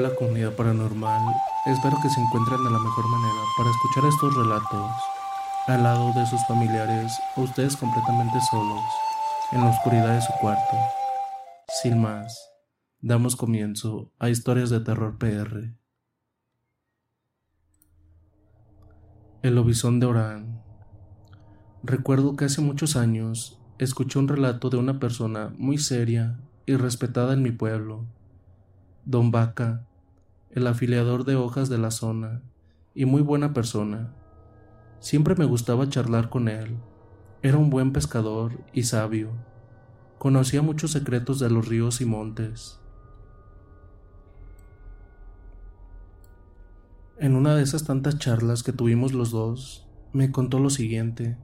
Hola comunidad paranormal, espero que se encuentren de la mejor manera para escuchar estos relatos al lado de sus familiares o ustedes completamente solos en la oscuridad de su cuarto. Sin más, damos comienzo a historias de terror PR. El lobizón de Orán. Recuerdo que hace muchos años escuché un relato de una persona muy seria y respetada en mi pueblo Don Vaca, el afiliador de hojas de la zona, y muy buena persona. Siempre me gustaba charlar con él. Era un buen pescador y sabio. Conocía muchos secretos de los ríos y montes. En una de esas tantas charlas que tuvimos los dos, me contó lo siguiente.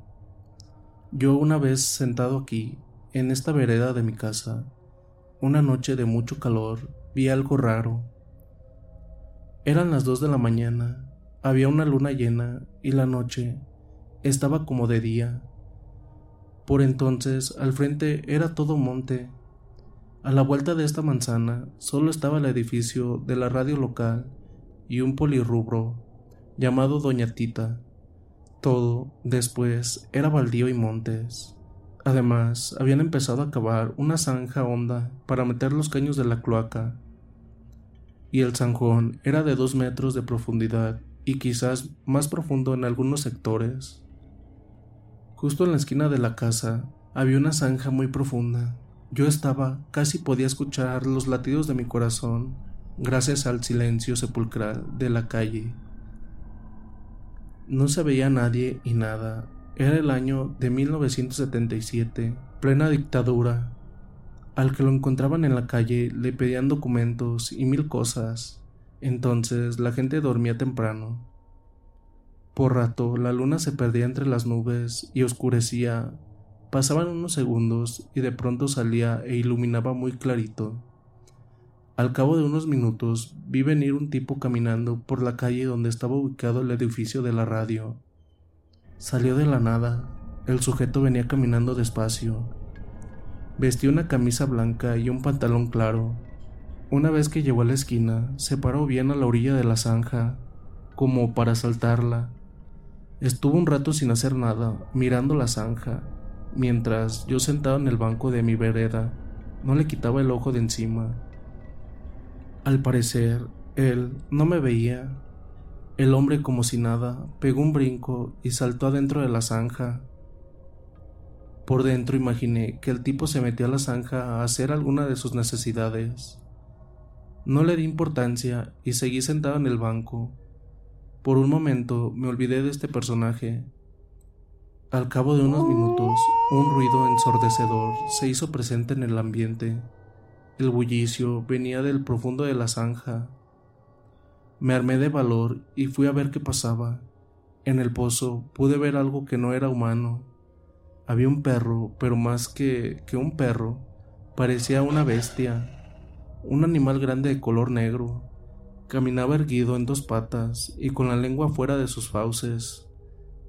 Yo una vez sentado aquí, en esta vereda de mi casa, una noche de mucho calor, vi algo raro. Eran las dos de la mañana, había una luna llena y la noche estaba como de día. Por entonces al frente era todo monte. A la vuelta de esta manzana solo estaba el edificio de la radio local y un polirrubro llamado Doña Tita. Todo después era baldío y montes. Además, habían empezado a cavar una zanja honda para meter los caños de la cloaca y el zanjón era de dos metros de profundidad y quizás más profundo en algunos sectores. Justo en la esquina de la casa había una zanja muy profunda. Yo estaba, casi podía escuchar los latidos de mi corazón gracias al silencio sepulcral de la calle. No se veía nadie y nada. Era el año de 1977, plena dictadura, al que lo encontraban en la calle le pedían documentos y mil cosas. Entonces la gente dormía temprano. Por rato la luna se perdía entre las nubes y oscurecía. Pasaban unos segundos y de pronto salía e iluminaba muy clarito. Al cabo de unos minutos vi venir un tipo caminando por la calle donde estaba ubicado el edificio de la radio. Salió de la nada. El sujeto venía caminando despacio, Vestía una camisa blanca y un pantalón claro. Una vez que llegó a la esquina, se paró bien a la orilla de la zanja, como para saltarla. Estuvo un rato sin hacer nada, mirando la zanja, mientras yo sentado en el banco de mi vereda, no le quitaba el ojo de encima. Al parecer, él no me veía. El hombre como si nada pegó un brinco y saltó adentro de la zanja. Por dentro imaginé que el tipo se metió a la zanja a hacer alguna de sus necesidades. No le di importancia y seguí sentado en el banco. Por un momento me olvidé de este personaje. Al cabo de unos minutos, un ruido ensordecedor se hizo presente en el ambiente. El bullicio venía del profundo de la zanja. Me armé de valor y fui a ver qué pasaba. En el pozo pude ver algo que no era humano había un perro, pero más que, que un perro, parecía una bestia, un animal grande de color negro. Caminaba erguido en dos patas y con la lengua fuera de sus fauces.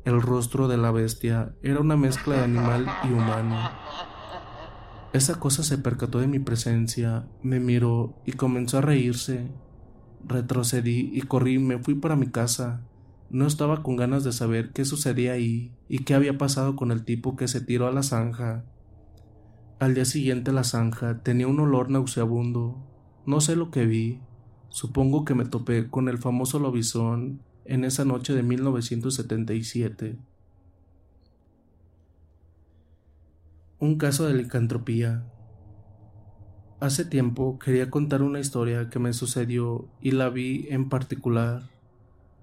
El rostro de la bestia era una mezcla de animal y humano. Esa cosa se percató de mi presencia, me miró y comenzó a reírse. Retrocedí y corrí me fui para mi casa. No estaba con ganas de saber qué sucedía ahí y qué había pasado con el tipo que se tiró a la zanja. Al día siguiente la zanja tenía un olor nauseabundo. No sé lo que vi. Supongo que me topé con el famoso lobizón en esa noche de 1977. Un caso de licantropía. Hace tiempo quería contar una historia que me sucedió y la vi en particular.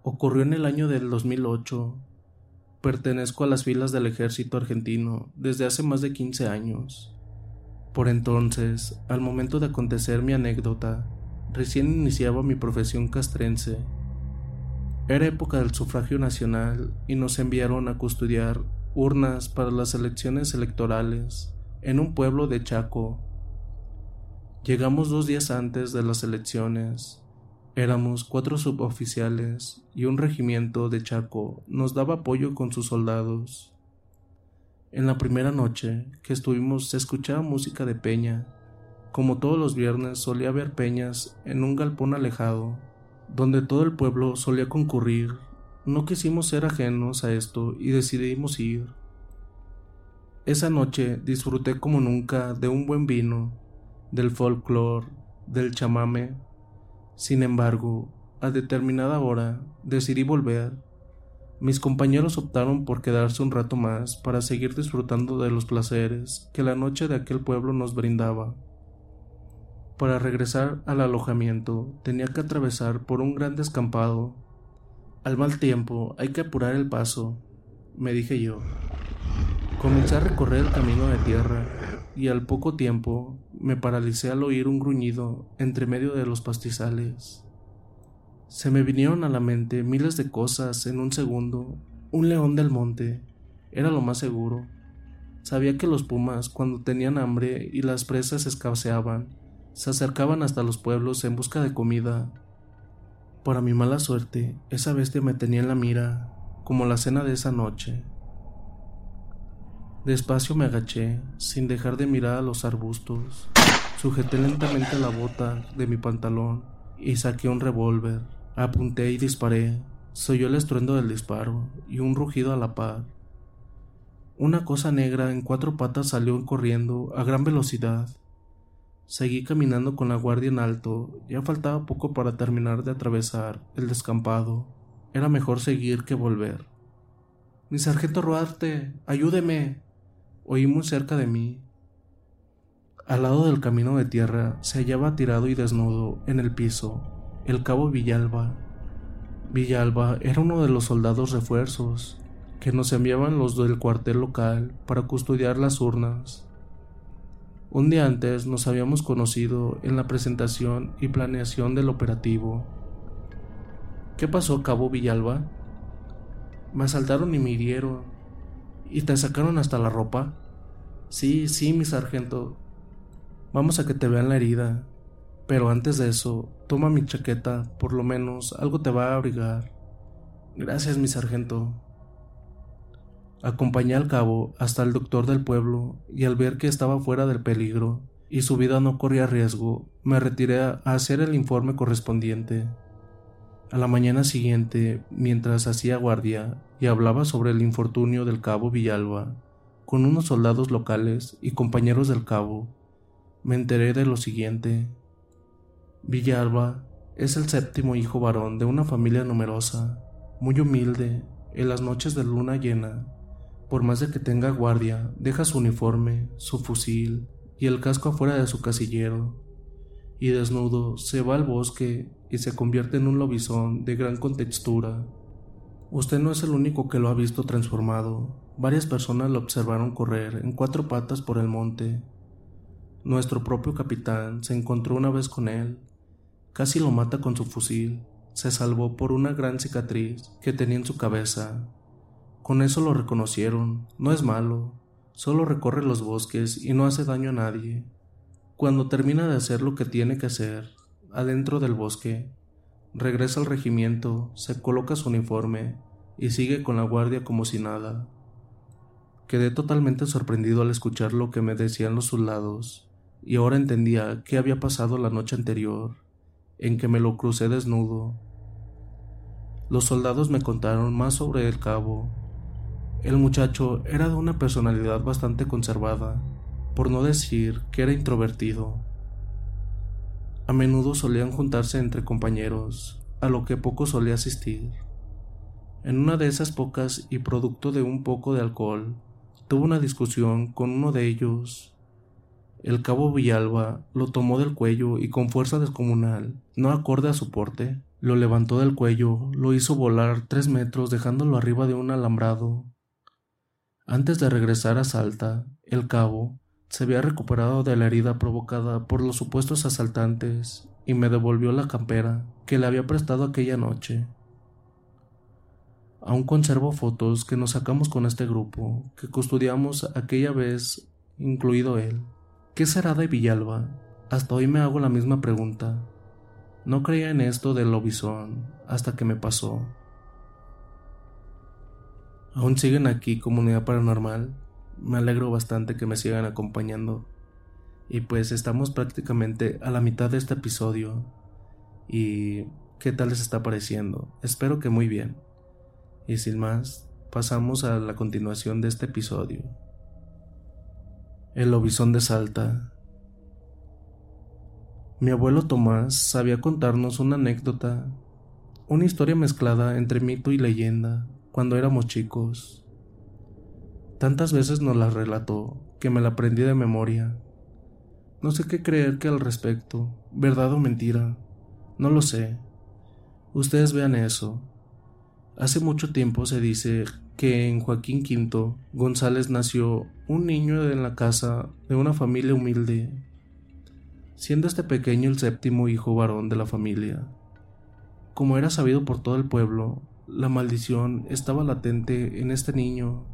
Ocurrió en el año del 2008. Pertenezco a las filas del ejército argentino desde hace más de 15 años. Por entonces, al momento de acontecer mi anécdota, recién iniciaba mi profesión castrense. Era época del sufragio nacional y nos enviaron a custodiar urnas para las elecciones electorales en un pueblo de Chaco, Llegamos dos días antes de las elecciones. Éramos cuatro suboficiales y un regimiento de Chaco nos daba apoyo con sus soldados. En la primera noche que estuvimos se escuchaba música de peña. Como todos los viernes solía haber peñas en un galpón alejado, donde todo el pueblo solía concurrir. No quisimos ser ajenos a esto y decidimos ir. Esa noche disfruté como nunca de un buen vino del folclore, del chamame. Sin embargo, a determinada hora decidí volver. Mis compañeros optaron por quedarse un rato más para seguir disfrutando de los placeres que la noche de aquel pueblo nos brindaba. Para regresar al alojamiento tenía que atravesar por un gran descampado. Al mal tiempo hay que apurar el paso, me dije yo. Comencé a recorrer el camino de tierra y al poco tiempo me paralicé al oír un gruñido entre medio de los pastizales. Se me vinieron a la mente miles de cosas en un segundo. Un león del monte era lo más seguro. Sabía que los pumas, cuando tenían hambre y las presas escaseaban, se acercaban hasta los pueblos en busca de comida. Para mi mala suerte, esa bestia me tenía en la mira, como la cena de esa noche. Despacio me agaché, sin dejar de mirar a los arbustos. Sujeté lentamente la bota de mi pantalón y saqué un revólver. Apunté y disparé. Soy el estruendo del disparo y un rugido a la par. Una cosa negra en cuatro patas salió corriendo a gran velocidad. Seguí caminando con la guardia en alto, ya faltaba poco para terminar de atravesar el descampado. Era mejor seguir que volver. Mi sargento Ruarte, ayúdeme, oí muy cerca de mí. Al lado del camino de tierra se hallaba tirado y desnudo en el piso el cabo Villalba. Villalba era uno de los soldados refuerzos que nos enviaban los del cuartel local para custodiar las urnas. Un día antes nos habíamos conocido en la presentación y planeación del operativo. ¿Qué pasó, cabo Villalba? Me asaltaron y me hirieron. ¿Y te sacaron hasta la ropa? Sí, sí, mi sargento. Vamos a que te vean la herida. Pero antes de eso, toma mi chaqueta, por lo menos algo te va a abrigar. Gracias, mi sargento. Acompañé al cabo hasta el doctor del pueblo y al ver que estaba fuera del peligro y su vida no corría riesgo, me retiré a hacer el informe correspondiente. A la mañana siguiente, mientras hacía guardia y hablaba sobre el infortunio del cabo Villalba, con unos soldados locales y compañeros del cabo, me enteré de lo siguiente. Villalba es el séptimo hijo varón de una familia numerosa, muy humilde, en las noches de luna llena. Por más de que tenga guardia, deja su uniforme, su fusil y el casco afuera de su casillero, y desnudo se va al bosque y se convierte en un lobizón de gran contextura. Usted no es el único que lo ha visto transformado. Varias personas lo observaron correr en cuatro patas por el monte. Nuestro propio capitán se encontró una vez con él. Casi lo mata con su fusil. Se salvó por una gran cicatriz que tenía en su cabeza. Con eso lo reconocieron. No es malo. Solo recorre los bosques y no hace daño a nadie. Cuando termina de hacer lo que tiene que hacer, adentro del bosque, regresa al regimiento, se coloca su uniforme y sigue con la guardia como si nada. Quedé totalmente sorprendido al escuchar lo que me decían los soldados, y ahora entendía qué había pasado la noche anterior. en que me lo crucé desnudo. Los soldados me contaron más sobre el cabo. El muchacho era de una personalidad bastante conservada, por no decir que era introvertido. A menudo solían juntarse entre compañeros, a lo que poco solía asistir. En una de esas pocas y producto de un poco de alcohol, tuvo una discusión con uno de ellos. El cabo Villalba lo tomó del cuello y con fuerza descomunal, no acorde a su porte, lo levantó del cuello, lo hizo volar tres metros dejándolo arriba de un alambrado. Antes de regresar a Salta, el cabo se había recuperado de la herida provocada por los supuestos asaltantes y me devolvió la campera que le había prestado aquella noche. Aún conservo fotos que nos sacamos con este grupo, que custodiamos aquella vez, incluido él. ¿Qué será de Villalba? Hasta hoy me hago la misma pregunta. No creía en esto del lobizón hasta que me pasó. ¿Aún siguen aquí comunidad paranormal? Me alegro bastante que me sigan acompañando. Y pues estamos prácticamente a la mitad de este episodio. ¿Y qué tal les está pareciendo? Espero que muy bien. Y sin más, pasamos a la continuación de este episodio. El lobizón de Salta. Mi abuelo Tomás sabía contarnos una anécdota, una historia mezclada entre mito y leyenda cuando éramos chicos. Tantas veces nos la relató que me la aprendí de memoria. No sé qué creer que al respecto, verdad o mentira, no lo sé. Ustedes vean eso. Hace mucho tiempo se dice que en Joaquín V González nació un niño en la casa de una familia humilde siendo este pequeño el séptimo hijo varón de la familia. Como era sabido por todo el pueblo, la maldición estaba latente en este niño.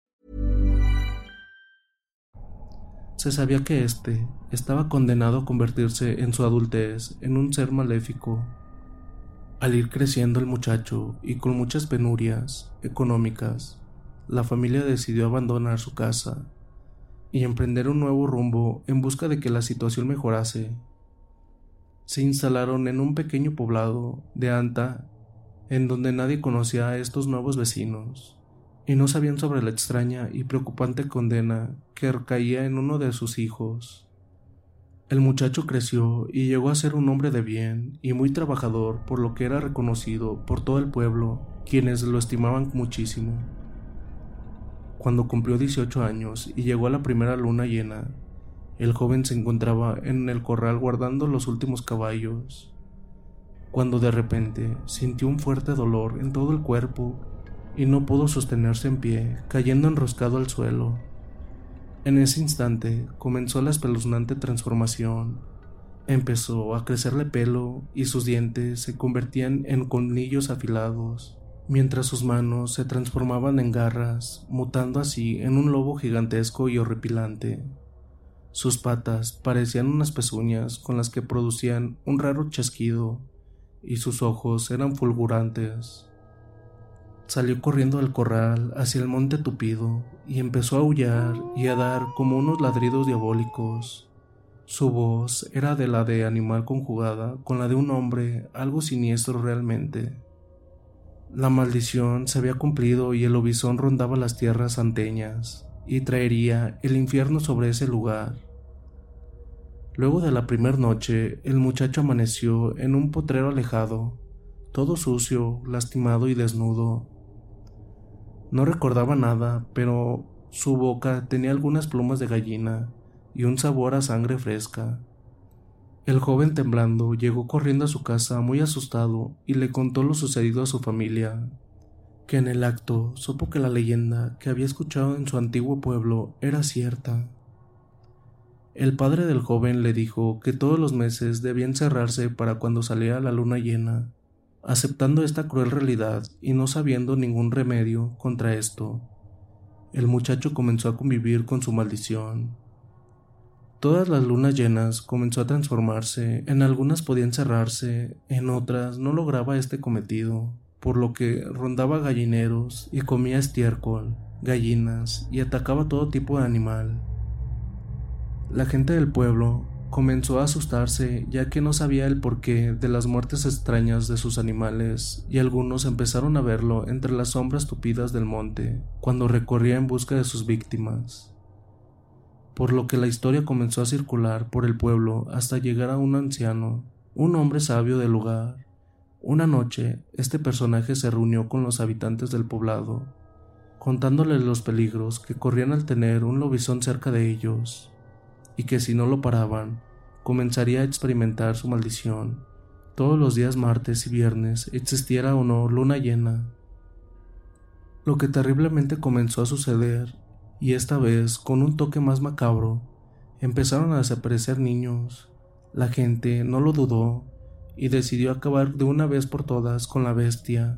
Se sabía que éste estaba condenado a convertirse en su adultez en un ser maléfico. Al ir creciendo el muchacho y con muchas penurias económicas, la familia decidió abandonar su casa y emprender un nuevo rumbo en busca de que la situación mejorase. se instalaron en un pequeño poblado de Anta, en donde nadie conocía a estos nuevos vecinos, y no sabían sobre la extraña y preocupante condena que recaía en uno de sus hijos. El muchacho creció y llegó a ser un hombre de bien y muy trabajador, por lo que era reconocido por todo el pueblo, quienes lo estimaban muchísimo. Cuando cumplió 18 años y llegó a la primera luna llena, el joven se encontraba en el corral guardando los últimos caballos, cuando de repente sintió un fuerte dolor en todo el cuerpo y no pudo sostenerse en pie, cayendo enroscado al suelo. En ese instante comenzó la espeluznante transformación. Empezó a crecerle pelo y sus dientes se convertían en colmillos afilados, mientras sus manos se transformaban en garras, mutando así en un lobo gigantesco y horripilante. Sus patas parecían unas pezuñas con las que producían un raro chasquido, y sus ojos eran fulgurantes. Salió corriendo del corral hacia el monte tupido y empezó a aullar y a dar como unos ladridos diabólicos. Su voz era de la de animal conjugada con la de un hombre, algo siniestro realmente. La maldición se había cumplido y el lobizón rondaba las tierras anteñas y traería el infierno sobre ese lugar. Luego de la primera noche, el muchacho amaneció en un potrero alejado, todo sucio, lastimado y desnudo. No recordaba nada, pero su boca tenía algunas plumas de gallina y un sabor a sangre fresca. El joven temblando llegó corriendo a su casa muy asustado y le contó lo sucedido a su familia, que en el acto supo que la leyenda que había escuchado en su antiguo pueblo era cierta. El padre del joven le dijo que todos los meses debían cerrarse para cuando saliera la luna llena Aceptando esta cruel realidad y no sabiendo ningún remedio contra esto, el muchacho comenzó a convivir con su maldición. Todas las lunas llenas comenzó a transformarse, en algunas podían cerrarse, en otras no lograba este cometido, por lo que rondaba gallineros y comía estiércol, gallinas y atacaba todo tipo de animal. La gente del pueblo Comenzó a asustarse ya que no sabía el porqué de las muertes extrañas de sus animales y algunos empezaron a verlo entre las sombras tupidas del monte cuando recorría en busca de sus víctimas. Por lo que la historia comenzó a circular por el pueblo hasta llegar a un anciano, un hombre sabio del lugar. Una noche, este personaje se reunió con los habitantes del poblado, contándoles los peligros que corrían al tener un lobizón cerca de ellos y que si no lo paraban, comenzaría a experimentar su maldición. Todos los días martes y viernes existiera o no luna llena. Lo que terriblemente comenzó a suceder, y esta vez con un toque más macabro, empezaron a desaparecer niños. La gente no lo dudó y decidió acabar de una vez por todas con la bestia.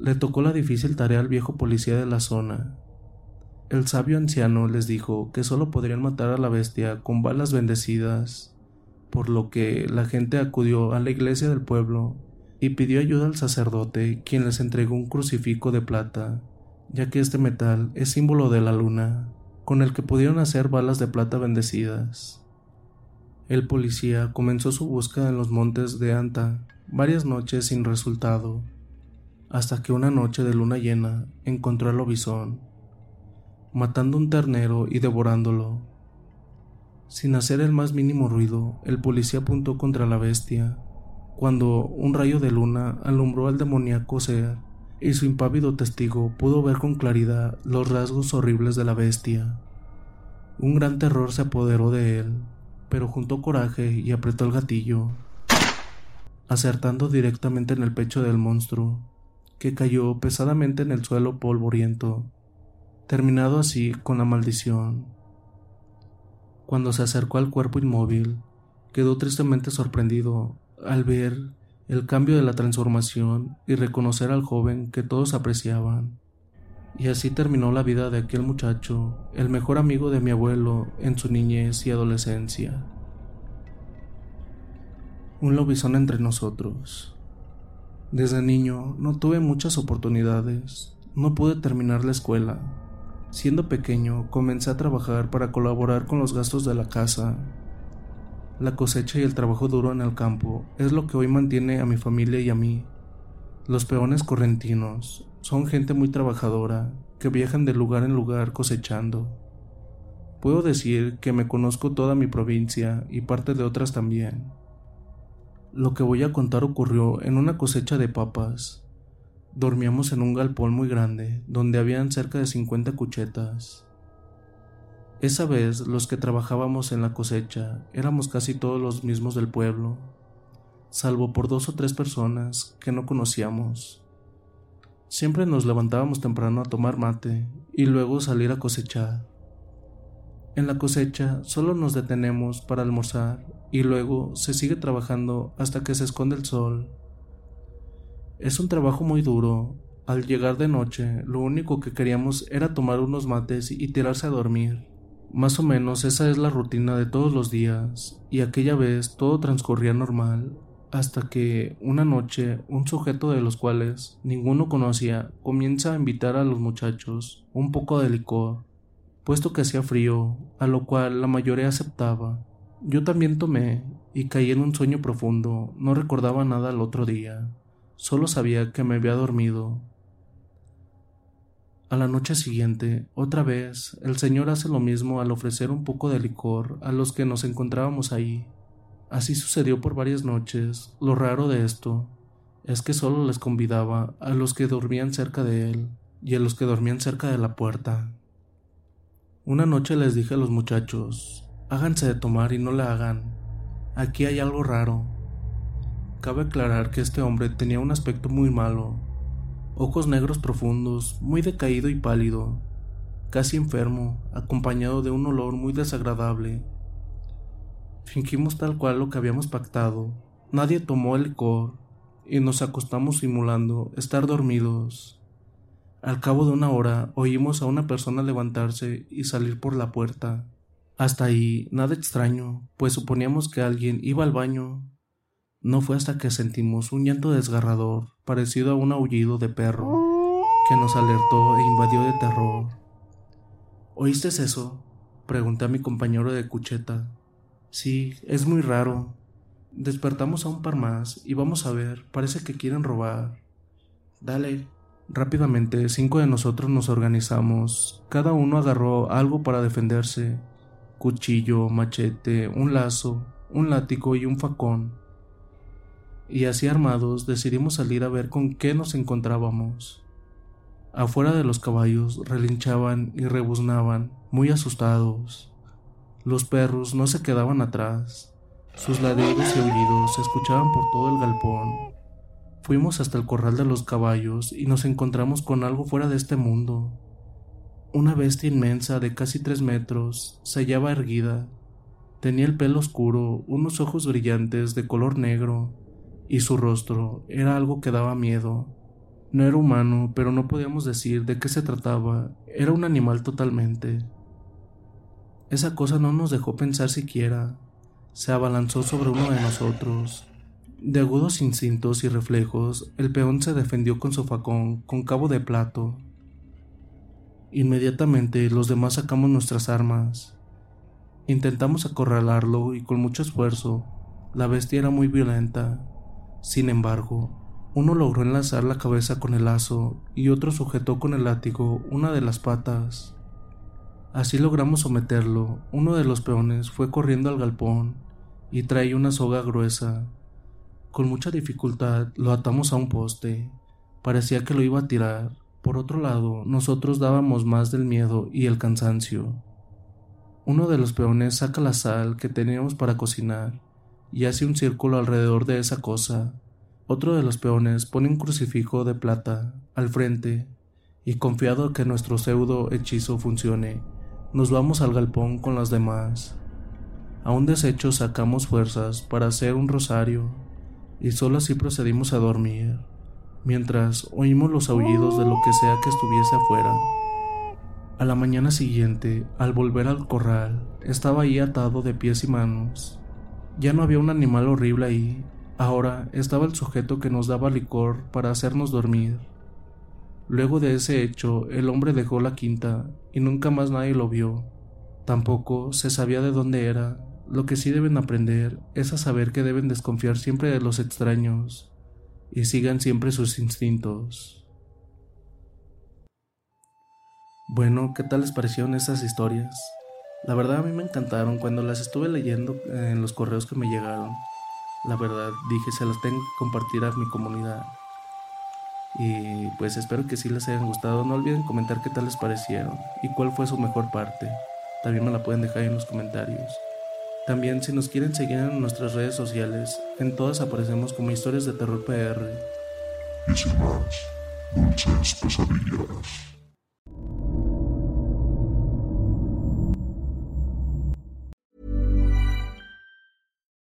Le tocó la difícil tarea al viejo policía de la zona, el sabio anciano les dijo que solo podrían matar a la bestia con balas bendecidas, por lo que la gente acudió a la iglesia del pueblo y pidió ayuda al sacerdote, quien les entregó un crucifijo de plata, ya que este metal es símbolo de la luna, con el que pudieron hacer balas de plata bendecidas. El policía comenzó su búsqueda en los montes de Anta, varias noches sin resultado, hasta que una noche de luna llena encontró al lobizón matando un ternero y devorándolo. Sin hacer el más mínimo ruido, el policía apuntó contra la bestia, cuando un rayo de luna alumbró al demoníaco ser, y su impávido testigo pudo ver con claridad los rasgos horribles de la bestia. Un gran terror se apoderó de él, pero juntó coraje y apretó el gatillo, acertando directamente en el pecho del monstruo, que cayó pesadamente en el suelo polvoriento terminado así con la maldición. Cuando se acercó al cuerpo inmóvil, quedó tristemente sorprendido al ver el cambio de la transformación y reconocer al joven que todos apreciaban. Y así terminó la vida de aquel muchacho, el mejor amigo de mi abuelo en su niñez y adolescencia. Un lobizón entre nosotros. Desde niño no tuve muchas oportunidades, no pude terminar la escuela, Siendo pequeño, comencé a trabajar para colaborar con los gastos de la casa. La cosecha y el trabajo duro en el campo es lo que hoy mantiene a mi familia y a mí. Los peones correntinos son gente muy trabajadora que viajan de lugar en lugar cosechando. Puedo decir que me conozco toda mi provincia y parte de otras también. Lo que voy a contar ocurrió en una cosecha de papas. Dormíamos en un galpón muy grande donde habían cerca de 50 cuchetas. Esa vez los que trabajábamos en la cosecha éramos casi todos los mismos del pueblo, salvo por dos o tres personas que no conocíamos. Siempre nos levantábamos temprano a tomar mate y luego salir a cosechar. En la cosecha solo nos detenemos para almorzar y luego se sigue trabajando hasta que se esconde el sol. Es un trabajo muy duro. Al llegar de noche, lo único que queríamos era tomar unos mates y tirarse a dormir. Más o menos esa es la rutina de todos los días, y aquella vez todo transcurría normal, hasta que una noche un sujeto de los cuales ninguno conocía comienza a invitar a los muchachos un poco de licor, puesto que hacía frío, a lo cual la mayoría aceptaba. Yo también tomé y caí en un sueño profundo, no recordaba nada al otro día, solo sabía que me había dormido a la noche siguiente, otra vez, el Señor hace lo mismo al ofrecer un poco de licor a los que nos encontrábamos ahí. Así sucedió por varias noches. Lo raro de esto es que solo les convidaba a los que dormían cerca de él y a los que dormían cerca de la puerta. Una noche les dije a los muchachos, háganse de tomar y no la hagan. Aquí hay algo raro. Cabe aclarar que este hombre tenía un aspecto muy malo, ojos negros profundos, muy decaído y pálido, casi enfermo, acompañado de un olor muy desagradable. Fingimos tal cual lo que habíamos pactado. Nadie tomó el licor y nos acostamos simulando estar dormidos. Al cabo de una hora oímos a una persona levantarse y salir por la puerta. Hasta ahí nada extraño, pues suponíamos que alguien iba al baño no fue hasta que sentimos un llanto desgarrador, parecido a un aullido de perro, que nos alertó e invadió de terror. ¿Oíste eso? Pregunté a mi compañero de cucheta. Sí, es muy raro. Despertamos a un par más y vamos a ver, parece que quieren robar. Dale. Rápidamente, cinco de nosotros nos organizamos. Cada uno agarró algo para defenderse. Cuchillo, machete, un lazo, un látigo y un facón y así armados decidimos salir a ver con qué nos encontrábamos. Afuera de los caballos relinchaban y rebuznaban, muy asustados. Los perros no se quedaban atrás. Sus ladridos y aullidos se escuchaban por todo el galpón. Fuimos hasta el corral de los caballos y nos encontramos con algo fuera de este mundo. Una bestia inmensa de casi tres metros se hallaba erguida. Tenía el pelo oscuro, unos ojos brillantes de color negro y su rostro era algo que daba miedo. No era humano, pero no podíamos decir de qué se trataba, era un animal totalmente. Esa cosa no nos dejó pensar siquiera. Se abalanzó sobre uno de nosotros. De agudos instintos y reflejos, el peón se defendió con su facón con cabo de plato. Inmediatamente los demás sacamos nuestras armas. Intentamos acorralarlo y con mucho esfuerzo. La bestia era muy violenta sin embargo, uno logró enlazar la cabeza con el lazo y otro sujetó con el látigo una de las patas. Así logramos someterlo. Uno de los peones fue corriendo al galpón y traía una soga gruesa. Con mucha dificultad lo atamos a un poste. Parecía que lo iba a tirar. Por otro lado, nosotros dábamos más del miedo y el cansancio. Uno de los peones saca la sal que teníamos para cocinar y hace un círculo alrededor de esa cosa. Otro de los peones pone un crucifijo de plata al frente y confiado que nuestro pseudo hechizo funcione, nos vamos al galpón con las demás. A un desecho sacamos fuerzas para hacer un rosario y solo así procedimos a dormir, mientras oímos los aullidos de lo que sea que estuviese afuera. A la mañana siguiente, al volver al corral, estaba ahí atado de pies y manos, ya no había un animal horrible ahí, ahora estaba el sujeto que nos daba licor para hacernos dormir. Luego de ese hecho, el hombre dejó la quinta y nunca más nadie lo vio. Tampoco se sabía de dónde era, Lo que sí deben aprender es a saber que deben desconfiar siempre de los extraños y sigan siempre sus instintos. Bueno, ¿qué tal les parecieron esas historias? La verdad a mí me encantaron cuando las estuve leyendo en los correos que me llegaron. La verdad dije se las tengo que compartir a mi comunidad. Y pues espero que sí les hayan gustado. No olviden comentar qué tal les parecieron y cuál fue su mejor parte. También me la pueden dejar en los comentarios. También si nos quieren seguir en nuestras redes sociales, en todas aparecemos como historias de terror PR. Y sin más, dulces.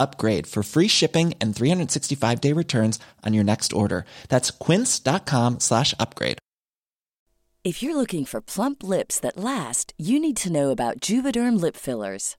upgrade for free shipping and 365 day returns on your next order. That's quince.com slash upgrade. If you're looking for plump lips that last, you need to know about Juvederm lip fillers.